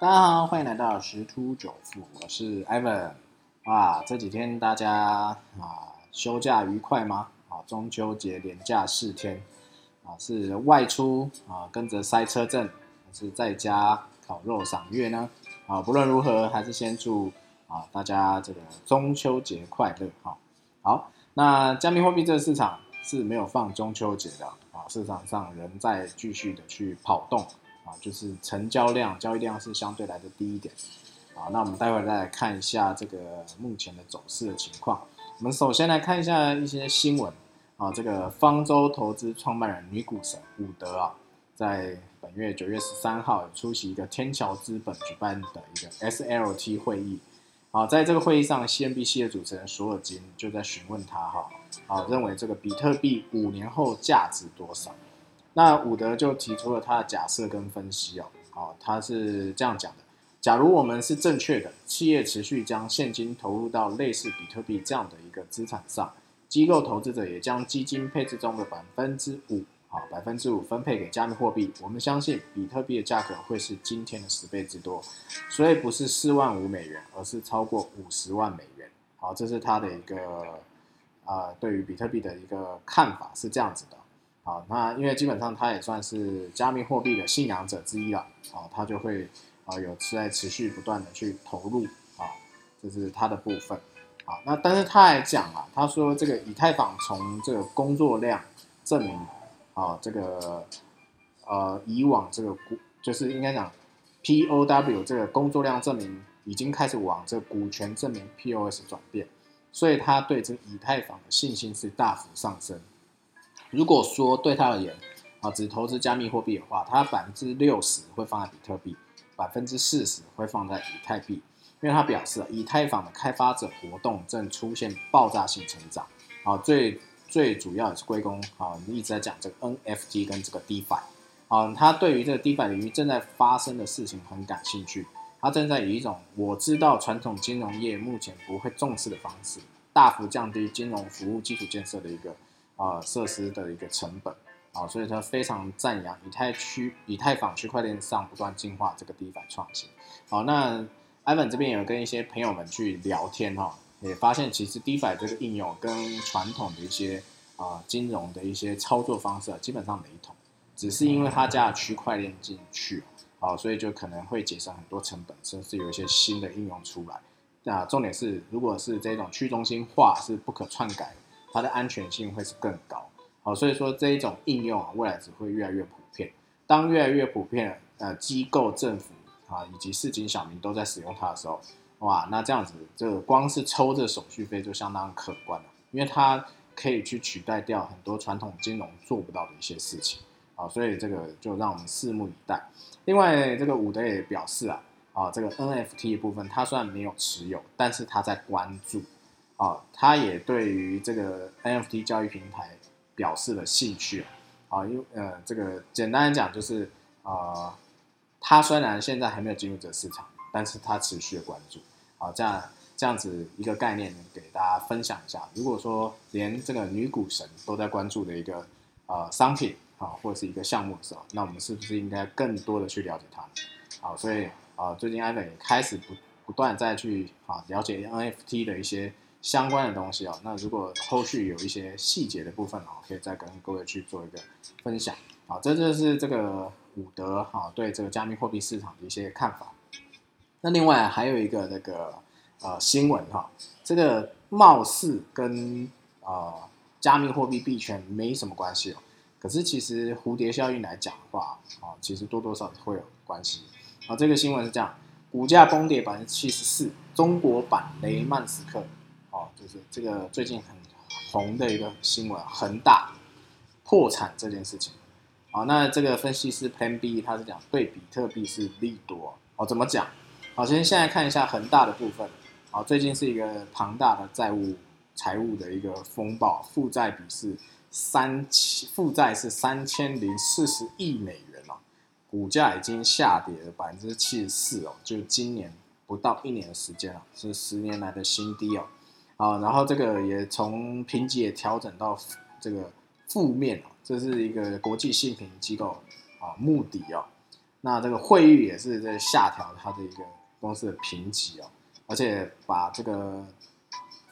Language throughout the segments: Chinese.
大家好，欢迎来到十突九富，我是 Ivan。啊，这几天大家啊休假愉快吗？啊，中秋节连假四天，啊是外出啊跟着塞车阵，还是在家烤肉赏月呢？啊，不论如何，还是先祝啊大家这个中秋节快乐哈。好，那加密货币这个市场是没有放中秋节的啊，市场上仍在继续的去跑动。啊，就是成交量、交易量是相对来的低一点，啊，那我们待会再来看一下这个目前的走势的情况。我们首先来看一下一些新闻，啊，这个方舟投资创办人女股神伍德啊，在本月九月十三号出席一个天桥资本举办的一个 SLT 会议，啊，在这个会议上，CNBC 的主持人索尔金就在询问他哈，啊，认为这个比特币五年后价值多少？那伍德就提出了他的假设跟分析哦，哦，他是这样讲的：假如我们是正确的，企业持续将现金投入到类似比特币这样的一个资产上，机构投资者也将基金配置中的百分之五，好，百分之五分配给加密货币。我们相信比特币的价格会是今天的十倍之多，所以不是四万五美元，而是超过五十万美元。好，这是他的一个啊，对于比特币的一个看法是这样子的。啊，那因为基本上他也算是加密货币的信仰者之一了，啊，他就会啊有在持续不断的去投入，啊，这是他的部分，啊，那但是他还讲啊，他说这个以太坊从这个工作量证明，啊，这个呃以往这个股就是应该讲 POW 这个工作量证明已经开始往这股权证明 POS 转变，所以他对这个以太坊的信心是大幅上升。如果说对他而言，啊，只投资加密货币的话，他百分之六十会放在比特币，百分之四十会放在以太币，因为他表示，以太坊的开发者活动正出现爆炸性成长，啊，最最主要也是归功，啊，我们一直在讲这个 NFT 跟这个 DeFi，啊，他对于这个 DeFi 领域正在发生的事情很感兴趣，他正在以一种我知道传统金融业目前不会重视的方式，大幅降低金融服务基础建设的一个。啊，设施的一个成本啊，所以他非常赞扬以太区、以太坊区块链上不断进化这个 DeFi 创新。好，那 Ivan 这边有跟一些朋友们去聊天哈，也发现其实 DeFi 这个应用跟传统的一些啊金融的一些操作方式基本上雷同，只是因为它加了区块链进去，啊，所以就可能会节省很多成本，甚至有一些新的应用出来。那重点是，如果是这种去中心化是不可篡改。它的安全性会是更高，好，所以说这一种应用啊，未来只会越来越普遍。当越来越普遍，呃，机构、政府啊，以及市井小民都在使用它的时候，哇，那这样子，这个光是抽这手续费就相当可观了，因为它可以去取代掉很多传统金融做不到的一些事情，啊，所以这个就让我们拭目以待。另外，这个伍德也表示啊，啊，这个 NFT 的部分，他虽然没有持有，但是他在关注。啊，他也对于这个 NFT 交易平台表示了兴趣啊，因为呃，这个简单来讲就是啊，他虽然现在还没有进入这个市场，但是他持续的关注啊，这样这样子一个概念给大家分享一下。如果说连这个女股神都在关注的一个呃商品啊，或者是一个项目的时候，那我们是不是应该更多的去了解它？好，所以啊，最近 Ivan 也开始不不断再去啊了解 NFT 的一些。相关的东西哦，那如果后续有一些细节的部分哦，可以再跟各位去做一个分享。好，这就是这个伍德哈对这个加密货币市场的一些看法。那另外还有一个那个呃新闻哈，这个貌似跟呃加密货币币圈没什么关系哦，可是其实蝴蝶效应来讲的话啊，其实多多少少会有关系。啊，这个新闻是这样，股价崩跌百分之七十四，中国版雷曼时刻。就是这个最近很红的一个新闻，恒大破产这件事情。好，那这个分析师 Plan B 他是讲对比特币是利多。哦，怎么讲？好，先现在看一下恒大的部分。好，最近是一个庞大的债务财务的一个风暴，负债比是三千，负债是三千零四十亿美元哦，股价已经下跌了百分之七十四哦，就今年不到一年的时间了，是十年来的新低哦。啊，然后这个也从评级也调整到这个负面这是一个国际信评机构啊，目的哦。那这个惠誉也是在下调它的一个公司的评级哦，而且把这个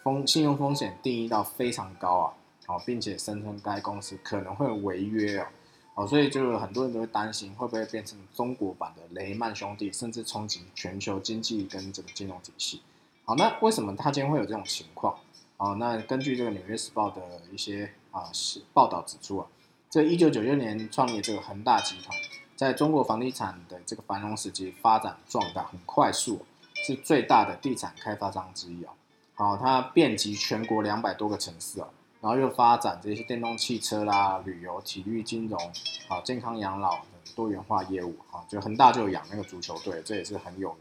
风信用风险定义到非常高啊，好，并且声称该公司可能会违约哦，好，所以就很多人都会担心会不会变成中国版的雷曼兄弟，甚至冲击全球经济跟这个金融体系。好，那为什么它今天会有这种情况？哦，那根据这个《纽约时报》的一些啊是报道指出啊，这一九九六年创立这个恒大集团，在中国房地产的这个繁荣时期发展壮大，很快速，是最大的地产开发商之一啊。好，它遍及全国两百多个城市啊，然后又发展这些电动汽车啦、旅游、体育、金融啊、健康养老等多元化业务啊，就恒大就养那个足球队，这也是很有名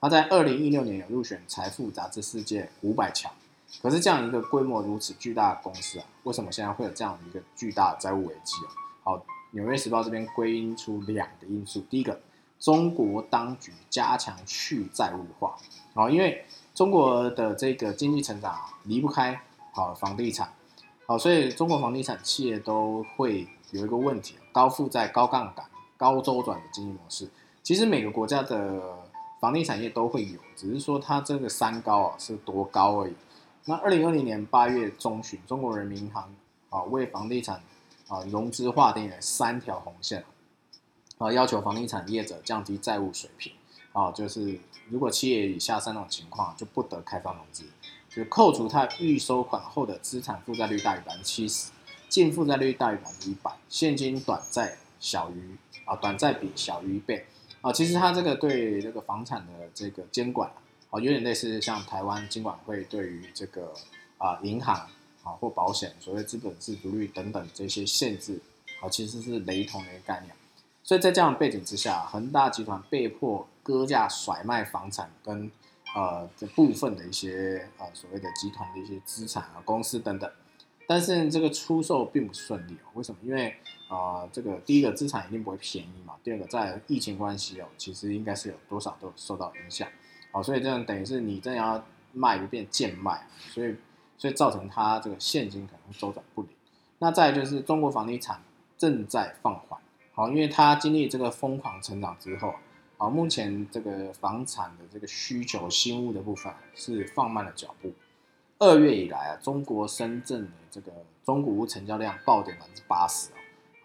他。在二零一六年有入选财富杂志世界五百强。可是这样一个规模如此巨大的公司啊，为什么现在会有这样一个巨大的债务危机啊？好，《纽约时报》这边归因出两个因素，第一个，中国当局加强去债务化，好，因为中国的这个经济成长啊离不开好房地产，好，所以中国房地产企业都会有一个问题，高负债、高杠杆、高周转的经营模式。其实每个国家的房地产业都会有，只是说它这个三高啊是多高而已。那二零二零年八月中旬，中国人民银行啊为房地产啊融资划定了三条红线啊，要求房地产业者降低债务水平啊，就是如果企业以下三种情况就不得开放融资，就扣除他预收款后的资产负债率大于百分之七十，净负债率大于百分之一百，现金短债小于啊短债比小于一倍啊，其实它这个对这个房产的这个监管。哦，有点类似像台湾金管会对于这个啊银行啊或保险所谓资本自足率等等这些限制啊，其实是雷同的一个概念。所以在这样的背景之下，恒大集团被迫割价甩卖房产跟呃这部分的一些呃所谓的集团的一些资产啊公司等等。但是这个出售并不顺利哦，为什么？因为啊这个第一个资产一定不会便宜嘛，第二个在疫情关系哦，其实应该是有多少都受到影响。好，所以这样等于是你真的要卖就变贱卖，所以所以造成它这个现金可能周转不灵。那再就是中国房地产正在放缓，好，因为它经历这个疯狂成长之后，好，目前这个房产的这个需求新屋的部分是放慢了脚步。二月以来啊，中国深圳的这个中古屋成交量暴跌百分之八十，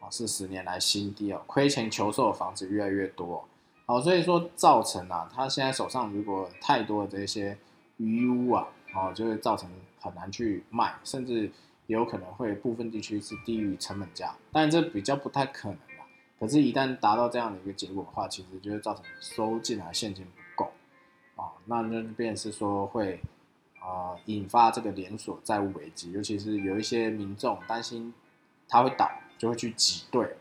是十年来新低哦，亏钱求售的房子越来越多。好，所以说造成啊，他现在手上如果太多的这些余屋啊，哦，就会造成很难去卖，甚至有可能会部分地区是低于成本价，但这比较不太可能啦。可是，一旦达到这样的一个结果的话，其实就会造成收进来现金不够，啊，那就便是说会啊引发这个连锁债务危机，尤其是有一些民众担心它会倒，就会去挤兑。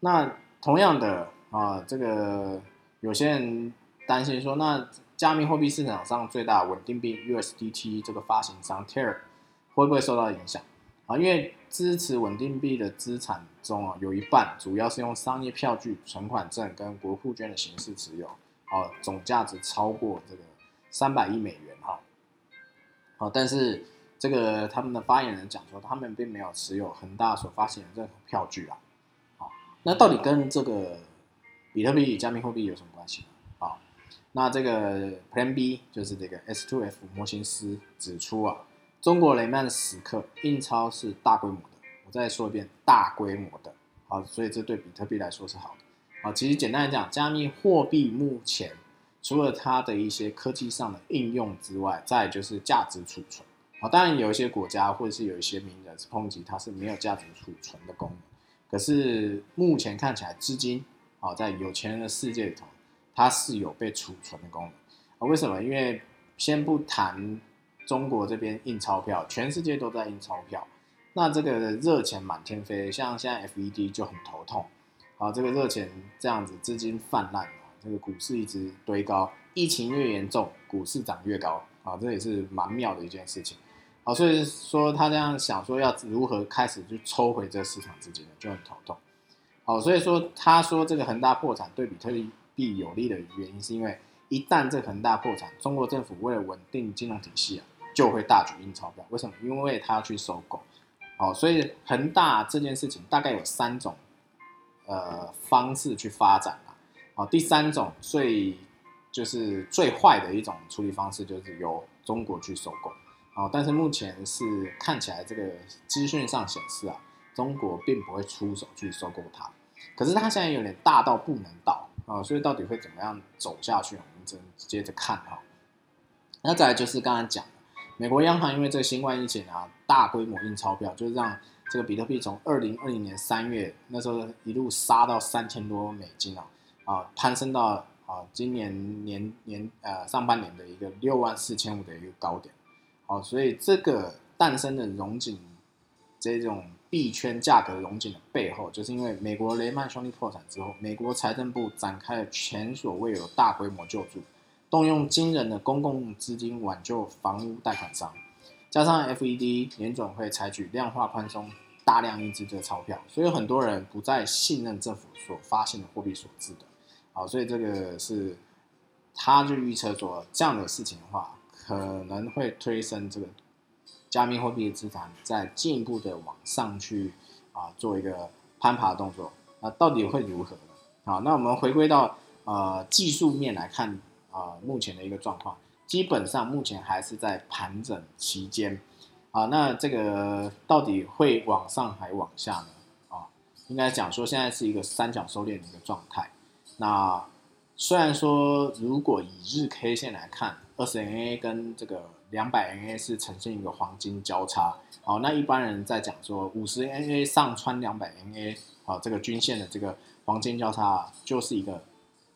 那同样的啊，这个。有些人担心说，那加密货币市场上最大稳定币 USDT 这个发行商 Terra 会不会受到影响啊？因为支持稳定币的资产中啊，有一半主要是用商业票据、存款证跟国库券的形式持有，啊，总价值超过这个三百亿美元哈。好，但是这个他们的发言人讲说，他们并没有持有恒大所发行的任何票据啊。好，那到底跟这个？比特币与加密货币有什么关系呢？好，那这个 Plan B 就是这个 S2F 模型师指出啊，中国雷曼的时刻印钞是大规模的。我再说一遍，大规模的。好，所以这对比特币来说是好的。好，其实简单来讲，加密货币目前除了它的一些科技上的应用之外，再就是价值储存。好，当然有一些国家或者是有一些名人是抨击它是没有价值储存的功能。可是目前看起来，资金好，在有钱人的世界里头，它是有被储存的功能啊？为什么？因为先不谈中国这边印钞票，全世界都在印钞票，那这个热钱满天飞，像现在 FED 就很头痛啊。这个热钱这样子，资金泛滥啊，这个股市一直堆高，疫情越严重，股市涨越高啊，这也是蛮妙的一件事情。所以说他这样想说要如何开始去抽回这个市场资金呢，就很头痛。好，所以说他说这个恒大破产对比特币有利的原因，是因为一旦这个恒大破产，中国政府为了稳定金融体系啊，就会大举印钞票。为什么？因为他要去收购。好，所以恒大这件事情大概有三种呃方式去发展啊。好，第三种最就是最坏的一种处理方式，就是由中国去收购。好，但是目前是看起来这个资讯上显示啊，中国并不会出手去收购它。可是它现在有点大到不能倒啊，所以到底会怎么样走下去，我们接接着看哈。那再来就是刚才讲。美国央行因为这个新冠疫情啊，大规模印钞票，就是让这个比特币从二零二零年三月那时候一路杀到三千多美金啊，啊，攀升到啊今年年年呃上半年的一个六万四千五的一个高点，哦，所以这个诞生的融景这种币圈价格融景的背后，就是因为美国雷曼兄弟破产之后，美国财政部展开了前所未有大规模救助。动用惊人的公共资金挽救房屋贷款商，加上 FED 联总会采取量化宽松，大量印制这个钞票，所以很多人不再信任政府所发行的货币所致的。好，所以这个是他就预测说，这样的事情的话，可能会推升这个加密货币的资产再进一步的往上去啊，做一个攀爬动作。那到底会如何呢？好，那我们回归到呃技术面来看。啊，目前的一个状况，基本上目前还是在盘整期间，啊，那这个到底会往上还往下呢？啊，应该讲说现在是一个三角收敛的一个状态。那虽然说如果以日 K 线来看，二十 NA 跟这个两百 NA 是呈现一个黄金交叉，好，那一般人在讲说五十 NA 上穿两百 NA，好，这个均线的这个黄金交叉就是一个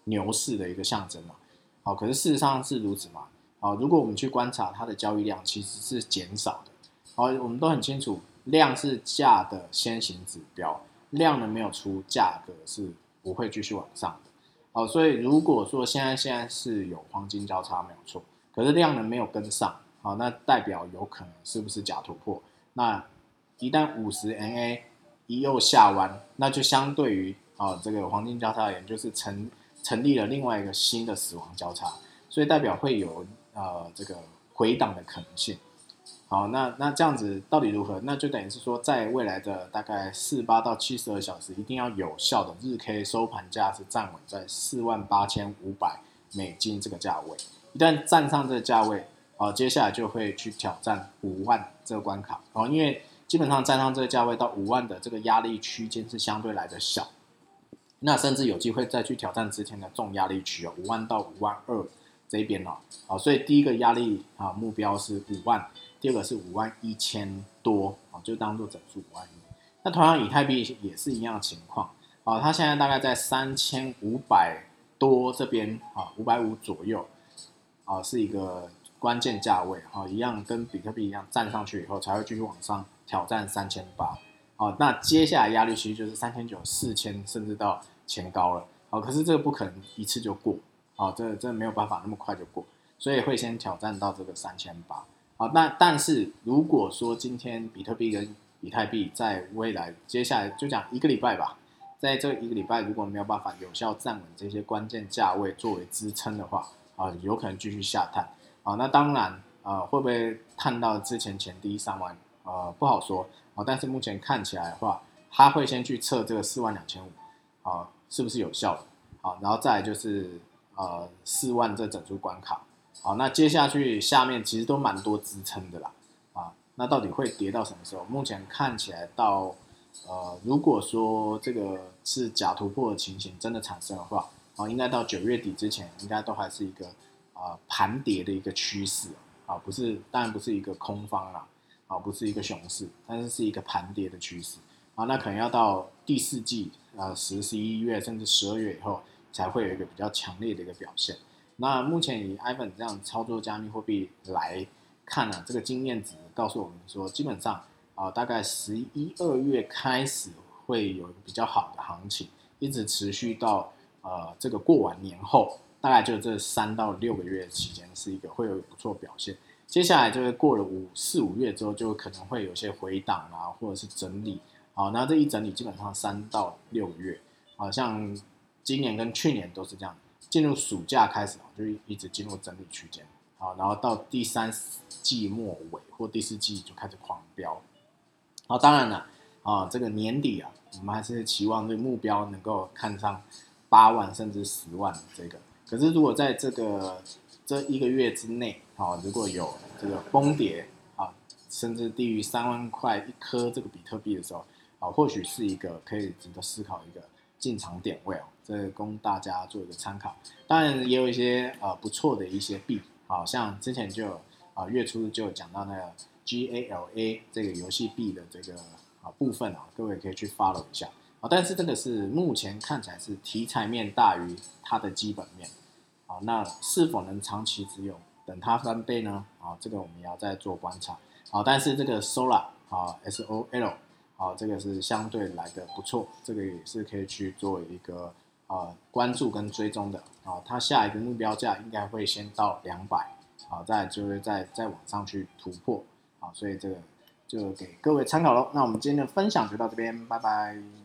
牛市的一个象征嘛。好，可是事实上是如此嘛？好，如果我们去观察它的交易量，其实是减少的。好，我们都很清楚，量是价的先行指标，量呢没有出，价格是不会继续往上的。好，所以如果说现在现在是有黄金交叉没有错，可是量能没有跟上，好，那代表有可能是不是假突破？那一旦五十 NA 一又下弯，那就相对于啊这个黄金交叉而言，就是成。成立了另外一个新的死亡交叉，所以代表会有呃这个回档的可能性。好，那那这样子到底如何？那就等于是说，在未来的大概四八到七十二小时，一定要有效的日 K 收盘价是站稳在四万八千五百美金这个价位。一旦站上这个价位，好，接下来就会去挑战五万这个关卡。哦，因为基本上站上这个价位到五万的这个压力区间是相对来的小。那甚至有机会再去挑战之前的重压力区哦，五万到五万二这边哦，好，所以第一个压力啊目标是五万，第二个是五万一千多啊，就当做整数五万一。那同样以太币也是一样的情况啊，它现在大概在三千五百多这边啊，五百五左右啊，是一个关键价位啊，一样跟比特币一样站上去以后才会继续往上挑战三千八啊，那接下来压力其实就是三千九、四千，甚至到。前高了，好，可是这个不可能一次就过，好，这这没有办法那么快就过，所以会先挑战到这个三千八，好，那但是如果说今天比特币跟以太币在未来接下来就讲一个礼拜吧，在这一个礼拜如果没有办法有效站稳这些关键价位作为支撑的话，啊，有可能继续下探，啊，那当然，啊，会不会探到之前前低三万，呃，不好说，啊，但是目前看起来的话，它会先去测这个四万两千五，啊。是不是有效的？好，然后再就是呃四万这整数关卡，好，那接下去下面其实都蛮多支撑的啦，啊，那到底会跌到什么时候？目前看起来到呃，如果说这个是假突破的情形真的产生的话，啊，应该到九月底之前，应该都还是一个啊盘跌的一个趋势啊，不是，当然不是一个空方啦，啊，不是一个熊市，但是是一个盘跌的趋势，啊，那可能要到第四季。呃，十、十一月甚至十二月以后，才会有一个比较强烈的一个表现。那目前以 Ivan 这样操作加密货币来看呢，这个经验值告诉我们说，基本上啊，大概十一二月开始会有比较好的行情，一直持续到呃这个过完年后，大概就这三到六个月期间是一个会有不错表现。接下来就是过了五四五月之后，就可能会有些回档啊，或者是整理。好，那这一整理基本上三到六月，好像今年跟去年都是这样，进入暑假开始就一直进入整理区间，好，然后到第三季末尾或第四季就开始狂飙，好，当然了，啊，这个年底啊，我们还是期望这个目标能够看上八万甚至十万这个。可是如果在这个这一个月之内，啊，如果有这个崩跌啊，甚至低于三万块一颗这个比特币的时候，啊，或许是一个可以值得思考一个进场点位哦，这供大家做一个参考。当然也有一些呃不错的一些币，好像之前就有啊月初就讲到那个 GALA 这个游戏币的这个啊部分啊，各位可以去 follow 一下啊。但是这个是目前看起来是题材面大于它的基本面，好，那是否能长期持有？等它翻倍呢？啊，这个我们要再做观察。好，但是这个 Solar 啊，S O L 啊，这个是相对来的不错，这个也是可以去做一个啊关注跟追踪的。啊，它下一个目标价应该会先到两百，好，再就会再再往上去突破。好，所以这个就给各位参考喽。那我们今天的分享就到这边，拜拜。